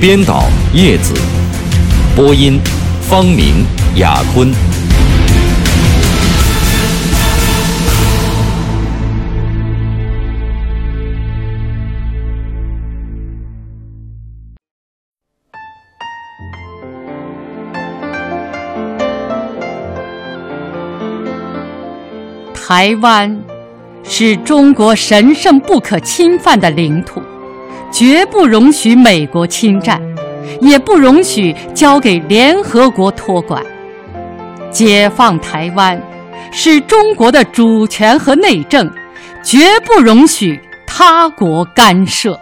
编导叶子，播音方明、雅坤。台湾是中国神圣不可侵犯的领土。绝不容许美国侵占，也不容许交给联合国托管。解放台湾是中国的主权和内政，绝不容许他国干涉。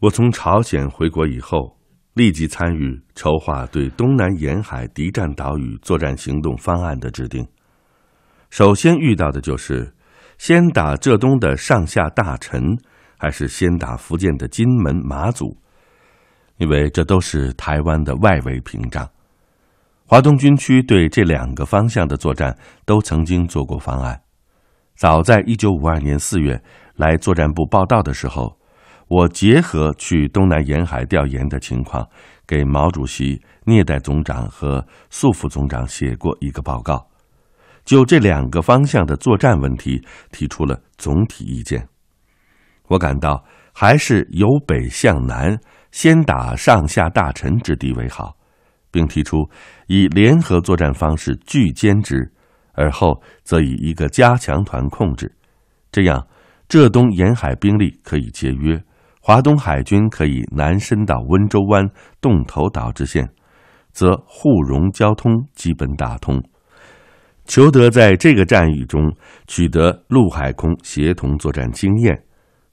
我从朝鲜回国以后，立即参与筹划对东南沿海敌占岛屿作战行动方案的制定。首先遇到的就是先打浙东的上下大臣，还是先打福建的金门、马祖？因为这都是台湾的外围屏障。华东军区对这两个方向的作战都曾经做过方案。早在一九五二年四月来作战部报道的时候，我结合去东南沿海调研的情况，给毛主席、聂代总长和粟副总长写过一个报告。就这两个方向的作战问题提出了总体意见。我感到还是由北向南，先打上下大臣之地为好，并提出以联合作战方式拒歼之，而后则以一个加强团控制。这样，浙东沿海兵力可以节约，华东海军可以南伸到温州湾、洞头岛之线，则沪蓉交通基本打通。裘德在这个战役中取得陆海空协同作战经验，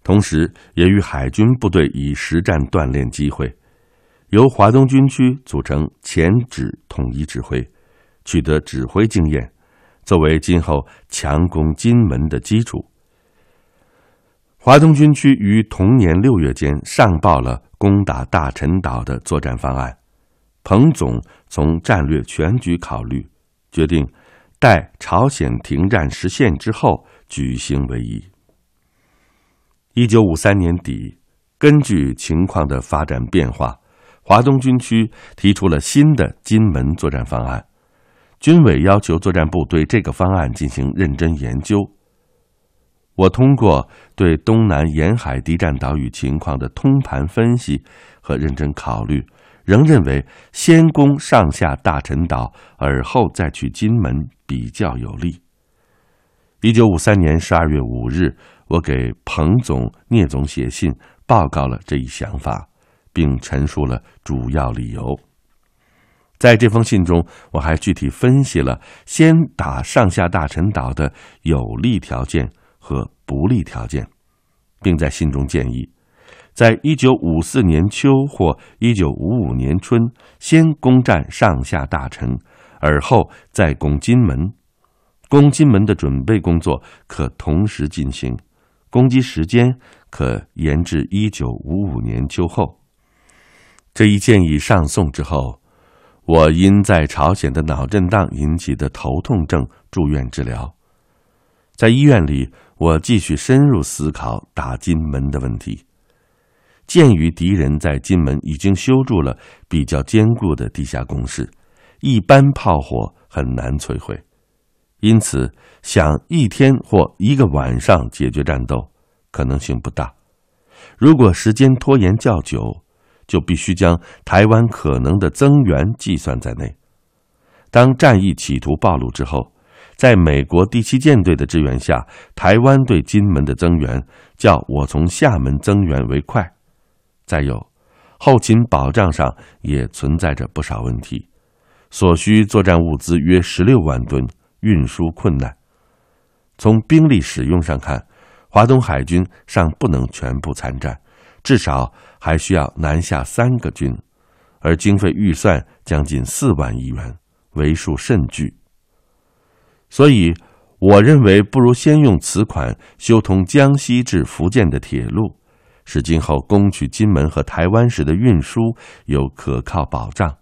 同时也与海军部队以实战锻炼机会，由华东军区组成前指统一指挥，取得指挥经验，作为今后强攻金门的基础。华东军区于同年六月间上报了攻打大陈岛的作战方案，彭总从战略全局考虑，决定。待朝鲜停战实现之后举行为宜。一九五三年底，根据情况的发展变化，华东军区提出了新的金门作战方案。军委要求作战部对这个方案进行认真研究。我通过对东南沿海敌占岛屿情况的通盘分析和认真考虑。仍认为先攻上下大陈岛，而后再去金门比较有利。一九五三年十二月五日，我给彭总、聂总写信报告了这一想法，并陈述了主要理由。在这封信中，我还具体分析了先打上下大陈岛的有利条件和不利条件，并在信中建议。在一九五四年秋或一九五五年春，先攻占上下大臣，而后再攻金门。攻金门的准备工作可同时进行，攻击时间可延至一九五五年秋后。这一建议上送之后，我因在朝鲜的脑震荡引起的头痛症住院治疗。在医院里，我继续深入思考打金门的问题。鉴于敌人在金门已经修筑了比较坚固的地下工事，一般炮火很难摧毁，因此想一天或一个晚上解决战斗可能性不大。如果时间拖延较久，就必须将台湾可能的增援计算在内。当战役企图暴露之后，在美国第七舰队的支援下，台湾对金门的增援较我从厦门增援为快。再有，后勤保障上也存在着不少问题，所需作战物资约十六万吨，运输困难。从兵力使用上看，华东海军尚不能全部参战，至少还需要南下三个军，而经费预算将近四万亿元，为数甚巨。所以，我认为不如先用此款修通江西至福建的铁路，使今后攻取金门和台湾时的运输有可靠保障，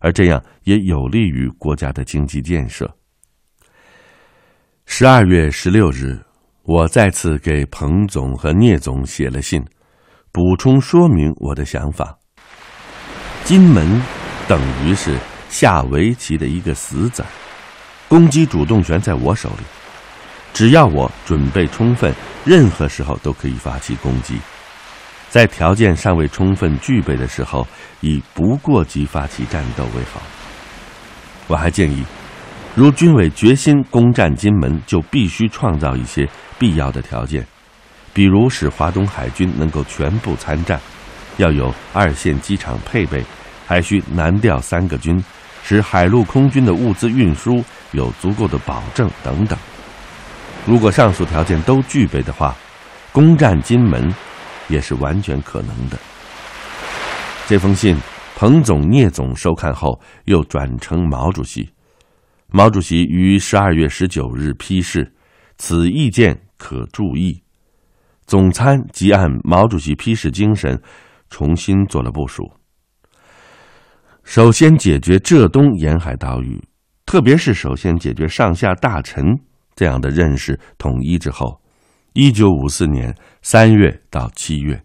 而这样也有利于国家的经济建设。十二月十六日，我再次给彭总和聂总写了信，补充说明我的想法。金门等于是下围棋的一个死子，攻击主动权在我手里，只要我准备充分，任何时候都可以发起攻击。在条件尚未充分具备的时候，以不过激发起战斗为好。我还建议。如军委决心攻占金门，就必须创造一些必要的条件，比如使华东海军能够全部参战，要有二线机场配备，还需南调三个军，使海陆空军的物资运输有足够的保证等等。如果上述条件都具备的话，攻占金门也是完全可能的。这封信，彭总、聂总收看后，又转呈毛主席。毛主席于十二月十九日批示：“此意见可注意。”总参即按毛主席批示精神，重新做了部署。首先解决浙东沿海岛屿，特别是首先解决上下大臣这样的认识统一之后，一九五四年三月到七月，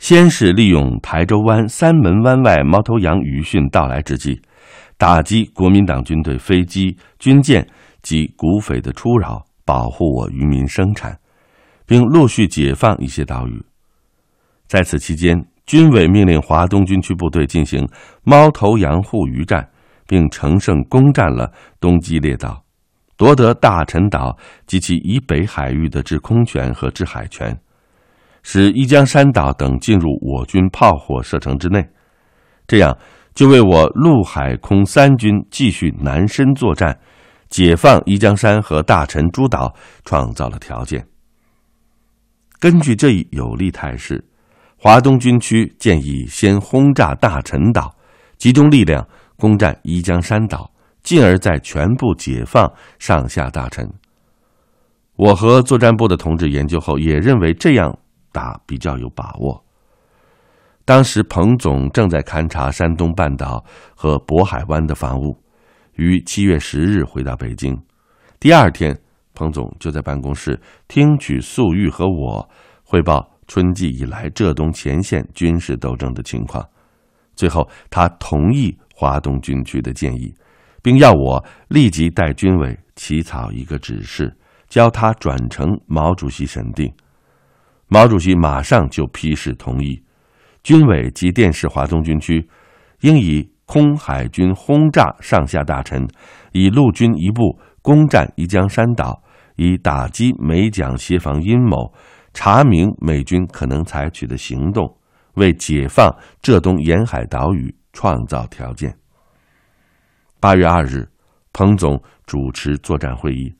先是利用台州湾、三门湾外猫头鹰渔汛到来之际。打击国民党军队飞机、军舰及股匪的出扰，保护我渔民生产，并陆续解放一些岛屿。在此期间，军委命令华东军区部队进行猫头羊护渔战，并乘胜攻占了东基列岛，夺得大陈岛及其以北海域的制空权和制海权，使一江山岛等进入我军炮火射程之内。这样。就为我陆海空三军继续南伸作战，解放一江山和大陈诸岛创造了条件。根据这一有利态势，华东军区建议先轰炸大陈岛，集中力量攻占一江山岛，进而再全部解放上下大臣。我和作战部的同志研究后，也认为这样打比较有把握。当时，彭总正在勘察山东半岛和渤海湾的防务，于七月十日回到北京。第二天，彭总就在办公室听取粟裕和我汇报春季以来浙东前线军事斗争的情况。最后，他同意华东军区的建议，并要我立即带军委起草一个指示，交他转呈毛主席审定。毛主席马上就批示同意。军委及电视华东军区，应以空海军轰炸上下大臣，以陆军一部攻占宜江山岛，以打击美蒋协防阴谋，查明美军可能采取的行动，为解放浙东沿海岛屿创造条件。八月二日，彭总主持作战会议，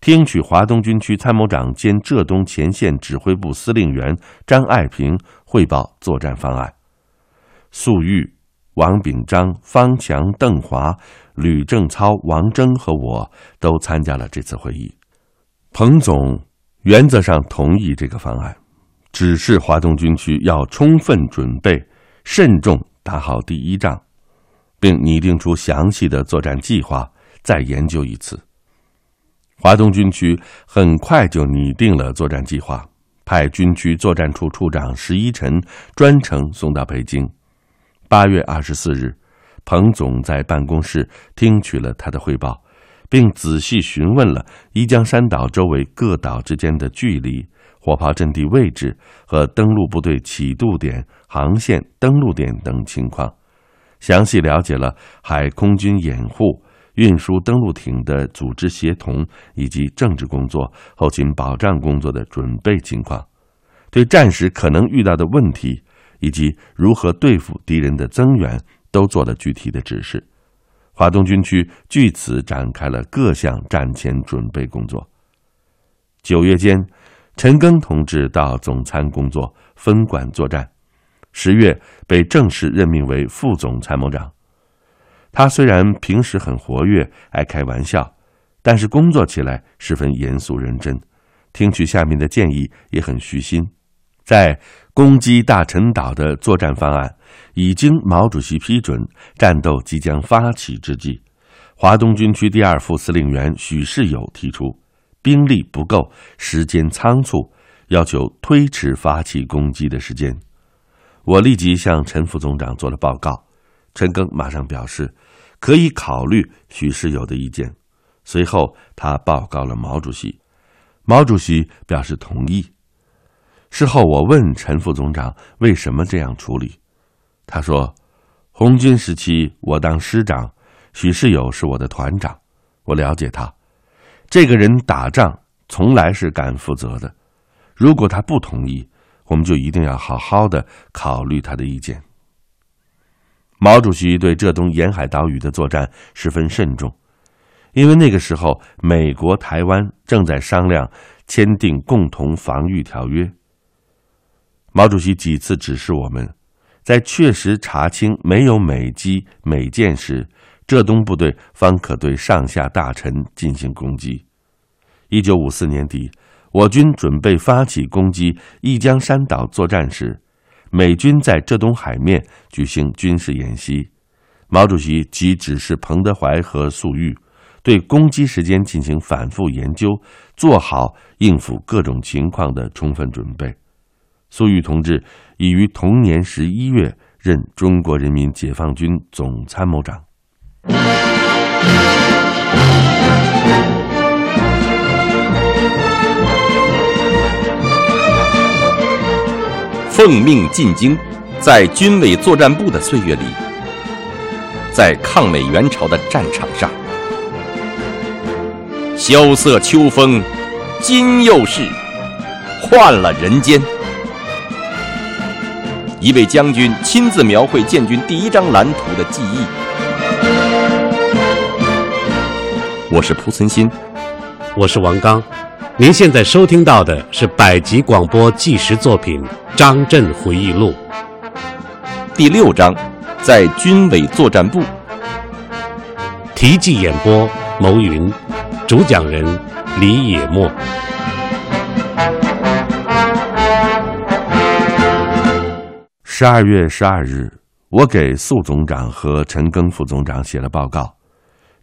听取华东军区参谋长兼浙东前线指挥部司令员张爱萍。汇报作战方案，粟裕、王炳章、方强、邓华、吕正操、王征和我都参加了这次会议。彭总原则上同意这个方案，指示华东军区要充分准备、慎重打好第一仗，并拟定出详细的作战计划，再研究一次。华东军区很快就拟定了作战计划。派军区作战处处长石一晨专程送到北京。八月二十四日，彭总在办公室听取了他的汇报，并仔细询问了宜江山岛周围各岛之间的距离、火炮阵地位置和登陆部队起渡点、航线、登陆点等情况，详细了解了海空军掩护。运输登陆艇的组织协同以及政治工作、后勤保障工作的准备情况，对战时可能遇到的问题以及如何对付敌人的增援，都做了具体的指示。华东军区据此展开了各项战前准备工作。九月间，陈赓同志到总参工作，分管作战。十月被正式任命为副总参谋长。他虽然平时很活跃，爱开玩笑，但是工作起来十分严肃认真，听取下面的建议也很虚心。在攻击大陈岛的作战方案已经毛主席批准，战斗即将发起之际，华东军区第二副司令员许世友提出，兵力不够，时间仓促，要求推迟发起攻击的时间。我立即向陈副总长做了报告，陈赓马上表示可以考虑许世友的意见。随后，他报告了毛主席，毛主席表示同意。事后，我问陈副总长为什么这样处理，他说：“红军时期我当师长，许世友是我的团长，我了解他，这个人打仗从来是敢负责的，如果他不同意。”我们就一定要好好的考虑他的意见。毛主席对浙东沿海岛屿的作战十分慎重，因为那个时候美国台湾正在商量签订共同防御条约。毛主席几次指示我们，在确实查清没有美机美舰时，浙东部队方可对上下大陈进行攻击。一九五四年底。我军准备发起攻击一江山岛作战时，美军在浙东海面举行军事演习。毛主席即指示彭德怀和粟裕，对攻击时间进行反复研究，做好应付各种情况的充分准备。粟裕同志已于同年十一月任中国人民解放军总参谋长。奉命进京，在军委作战部的岁月里，在抗美援朝的战场上，萧瑟秋风，今又是换了人间。一位将军亲自描绘建军第一张蓝图的记忆。我是蒲存昕，我是王刚。您现在收听到的是百集广播纪实作品《张震回忆录》第六章，在军委作战部。题记演播：牟云，主讲人李野墨。十二月十二日，我给粟总长和陈赓副总长写了报告。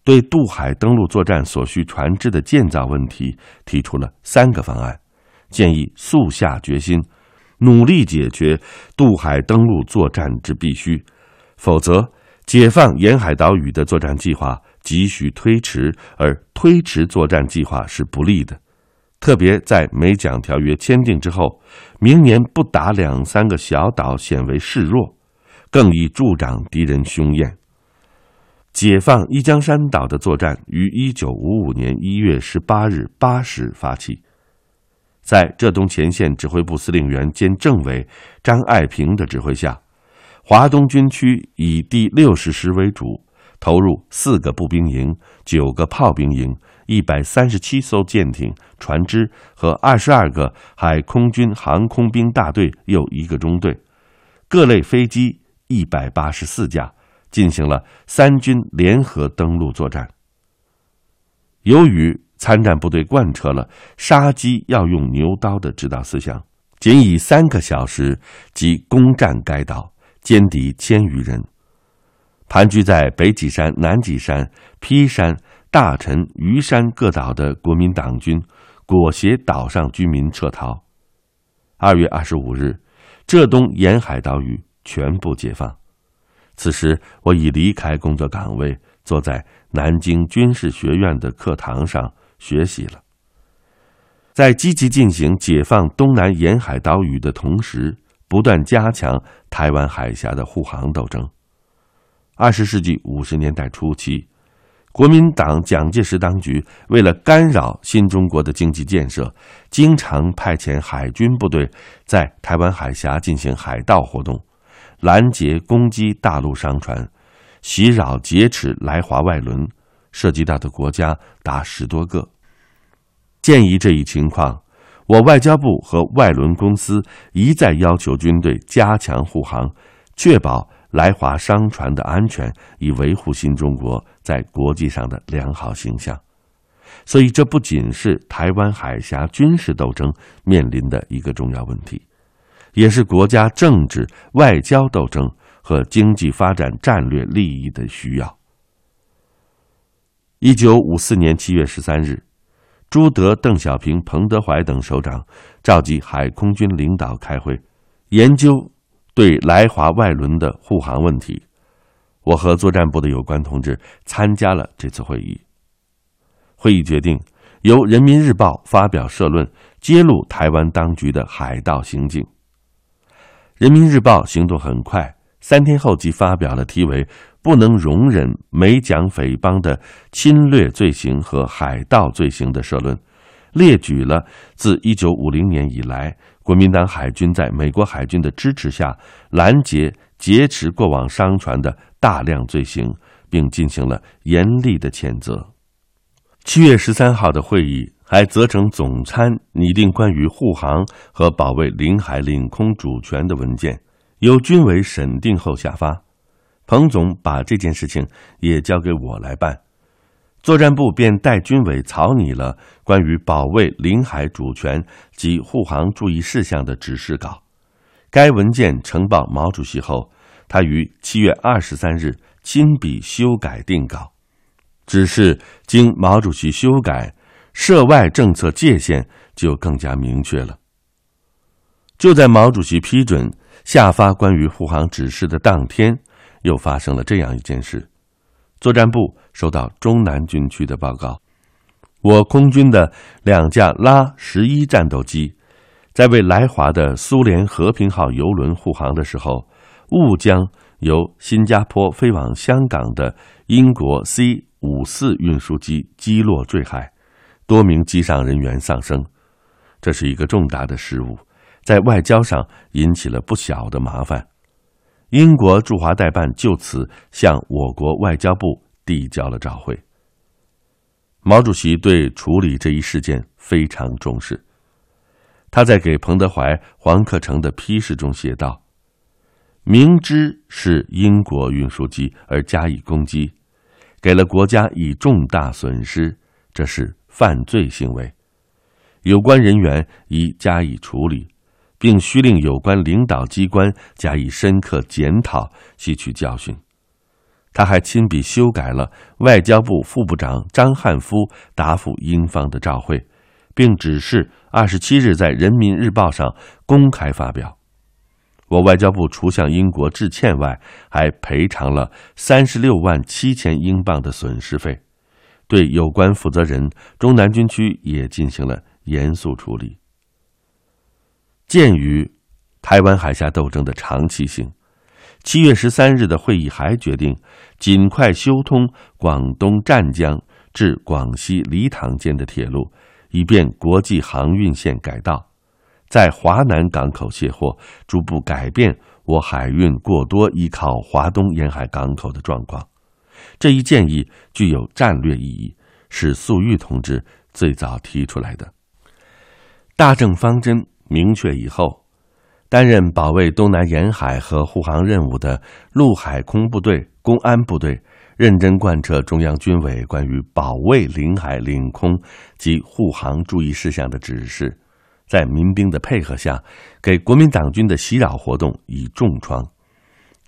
对渡海登陆作战所需船只的建造问题提出了三个方案，建议速下决心，努力解决渡海登陆作战之必须，否则解放沿海岛屿的作战计划急需推迟，而推迟作战计划是不利的。特别在美蒋条约签订之后，明年不打两三个小岛显为示弱，更易助长敌人凶焰。解放一江山岛的作战于一九五五年一月十八日八时发起，在浙东前线指挥部司令员兼政委张爱萍的指挥下，华东军区以第六十师为主，投入四个步兵营、九个炮兵营、一百三十七艘舰艇、船只和二十二个海空军航空兵大队又一个中队，各类飞机一百八十四架。进行了三军联合登陆作战。由于参战部队贯彻了杀鸡要用牛刀的指导思想，仅以三个小时即攻占该岛，歼敌千余人。盘踞在北脊山、南脊山、劈山、大陈、余山各岛的国民党军，裹挟岛上居民撤逃。二月二十五日，浙东沿海岛屿全部解放。此时，我已离开工作岗位，坐在南京军事学院的课堂上学习了。在积极进行解放东南沿海岛屿的同时，不断加强台湾海峡的护航斗争。二十世纪五十年代初期，国民党蒋介石当局为了干扰新中国的经济建设，经常派遣海军部队在台湾海峡进行海盗活动。拦截、攻击大陆商船，袭扰、劫持来华外轮，涉及到的国家达十多个。鉴于这一情况，我外交部和外轮公司一再要求军队加强护航，确保来华商船的安全，以维护新中国在国际上的良好形象。所以，这不仅是台湾海峡军事斗争面临的一个重要问题，也是国家政治外交斗争和经济发展战略利益的需要。一九五四年七月十三日。朱德、邓小平、彭德怀等首长召集海空军领导开会，研究对来华外轮的护航问题。我和作战部的有关同志参加了这次会议。会议决定由《人民日报》发表社论，揭露台湾当局的海盗行径。《人民日报》行动很快，三天后即发表了题为。不能容忍美蒋匪帮的侵略罪行和海盗罪行的社论，列举了自一九五零年以来，国民党海军在美国海军的支持下拦截、劫持过往商船的大量罪行，并进行了严厉的谴责。七月十三号的会议还责成总参拟定关于护航和保卫领海领空主权的文件，由军委审定后下发。彭总把这件事情也交给我来办，作战部便代军委草拟了关于保卫领海主权及护航注意事项的指示稿。该文件呈报毛主席后，他于七月二十三日亲笔修改定稿，指示经毛主席修改，涉外政策界限就更加明确了。就在毛主席批准下发关于护航指示的当天。又发生了这样一件事：作战部收到中南军区的报告，我空军的两架拉十一战斗机，在为来华的苏联和平号游轮护航的时候，误将由新加坡飞往香港的英国 C 五四运输机击落坠海，多名机上人员丧生。这是一个重大的失误，在外交上引起了不小的麻烦。英国驻华代办就此向我国外交部递交了照会。毛主席对处理这一事件非常重视，他在给彭德怀、黄克诚的批示中写道：“明知是英国运输机而加以攻击，给了国家以重大损失，这是犯罪行为，有关人员已加以处理。”并需令有关领导机关加以深刻检讨，吸取教训。他还亲笔修改了外交部副部长张汉夫答复英方的照会，并指示二十七日在《人民日报》上公开发表。我外交部除向英国致歉外，还赔偿了三十六万七千英镑的损失费，对有关负责人中南军区也进行了严肃处理。鉴于台湾海峡斗争的长期性，七月十三日的会议还决定尽快修通广东湛江至广西理塘间的铁路，以便国际航运线改道，在华南港口卸货，逐步改变我海运过多依靠华东沿海港口的状况。这一建议具有战略意义，是粟裕同志最早提出来的。大政方针。明确以后，担任保卫东南沿海和护航任务的陆海空部队、公安部队，认真贯彻中央军委关于保卫领海领空及护航注意事项的指示，在民兵的配合下，给国民党军的袭扰活动以重创。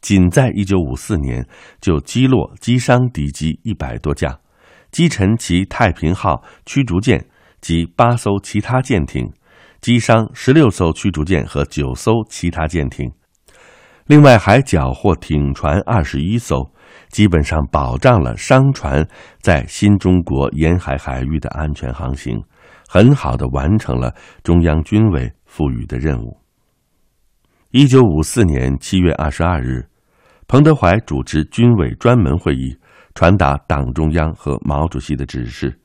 仅在一九五四年，就击落、击伤敌机一百多架，击沉其太平号驱逐舰及八艘其他舰艇。击伤十六艘驱逐舰和九艘其他舰艇，另外还缴获艇船二十一艘，基本上保障了商船在新中国沿海海域的安全航行，很好的完成了中央军委赋予的任务。一九五四年七月二十二日，彭德怀主持军委专门会议，传达党中央和毛主席的指示。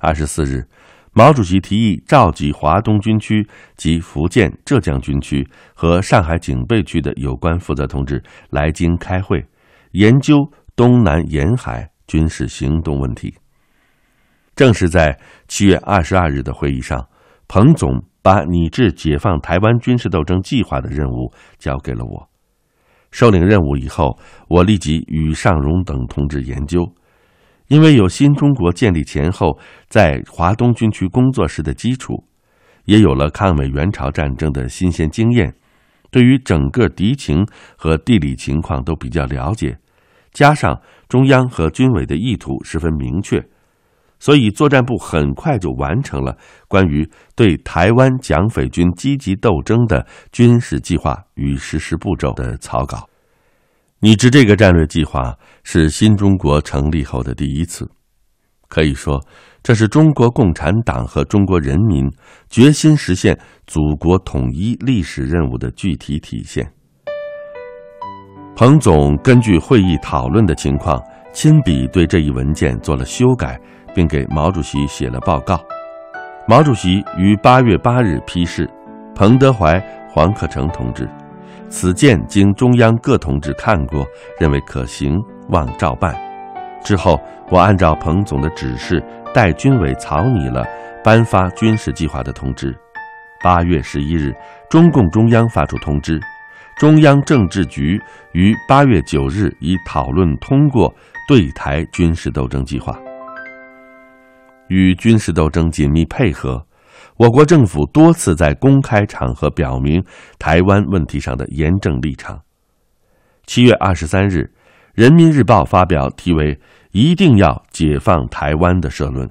二十四日。毛主席提议召集华东军区及福建、浙江军区和上海警备区的有关负责同志来京开会，研究东南沿海军事行动问题。正是在七月二十二日的会议上，彭总把拟制解放台湾军事斗争计划的任务交给了我。受领任务以后，我立即与尚荣等同志研究，因为有新中国建立前后在华东军区工作时的基础，也有了抗美援朝战争的新鲜经验，对于整个敌情和地理情况都比较了解，加上中央和军委的意图十分明确。所以，作战部很快就完成了关于对台湾蒋匪军积极斗争的军事计划与实施步骤的草稿。拟制这个战略计划是新中国成立后的第一次，可以说，这是中国共产党和中国人民决心实现祖国统一历史任务的具体体现。彭总根据会议讨论的情况，亲笔对这一文件做了修改。并给毛主席写了报告，毛主席于八月八日批示：“彭德怀、黄克诚同志，此件经中央各同志看过，认为可行，望照办。”之后，我按照彭总的指示，代军委草拟了颁发军事计划的通知。八月十一日，中共中央发出通知，中央政治局于八月九日已讨论通过对台军事斗争计划。与军事斗争紧密配合，我国政府多次在公开场合表明台湾问题上的严正立场。七月二十三日，《人民日报》发表题为“一定要解放台湾”的社论，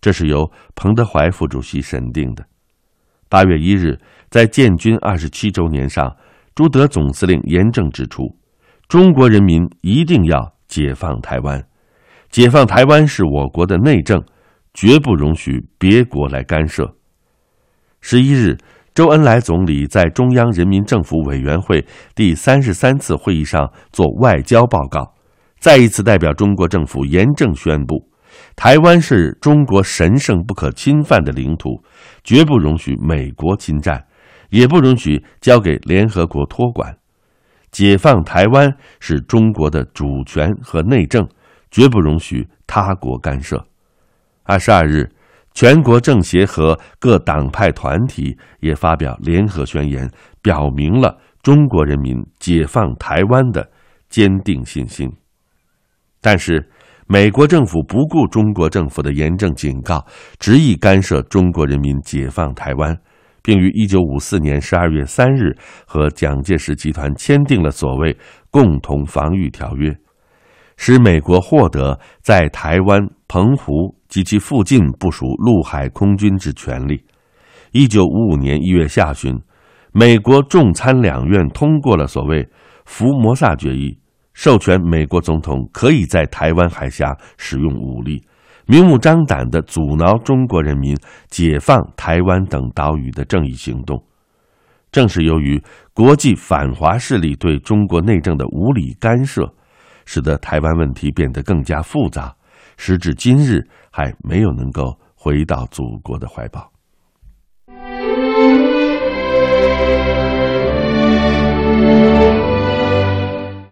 这是由彭德怀副主席审定的。八月一日，在建军二十七周年上，朱德总司令严正指出：“中国人民一定要解放台湾，解放台湾是我国的内政。”绝不容许别国来干涉。十一日，周恩来总理在中央人民政府委员会第三十三次会议上做外交报告，再一次代表中国政府严正宣布：台湾是中国神圣不可侵犯的领土，绝不容许美国侵占，也不容许交给联合国托管。解放台湾是中国的主权和内政，绝不容许他国干涉。二十二日，全国政协和各党派团体也发表联合宣言，表明了中国人民解放台湾的坚定信心。但是，美国政府不顾中国政府的严正警告，执意干涉中国人民解放台湾，并于一九五四年十二月三日和蒋介石集团签订了所谓《共同防御条约》，使美国获得在台湾、澎湖。及其附近部署陆海空军之权利。一九五五年一月下旬，美国众参两院通过了所谓《福摩萨决议》，授权美国总统可以在台湾海峡使用武力，明目张胆地阻挠中国人民解放台湾等岛屿的正义行动。正是由于国际反华势力对中国内政的无理干涉，使得台湾问题变得更加复杂。时至今日，还没有能够回到祖国的怀抱。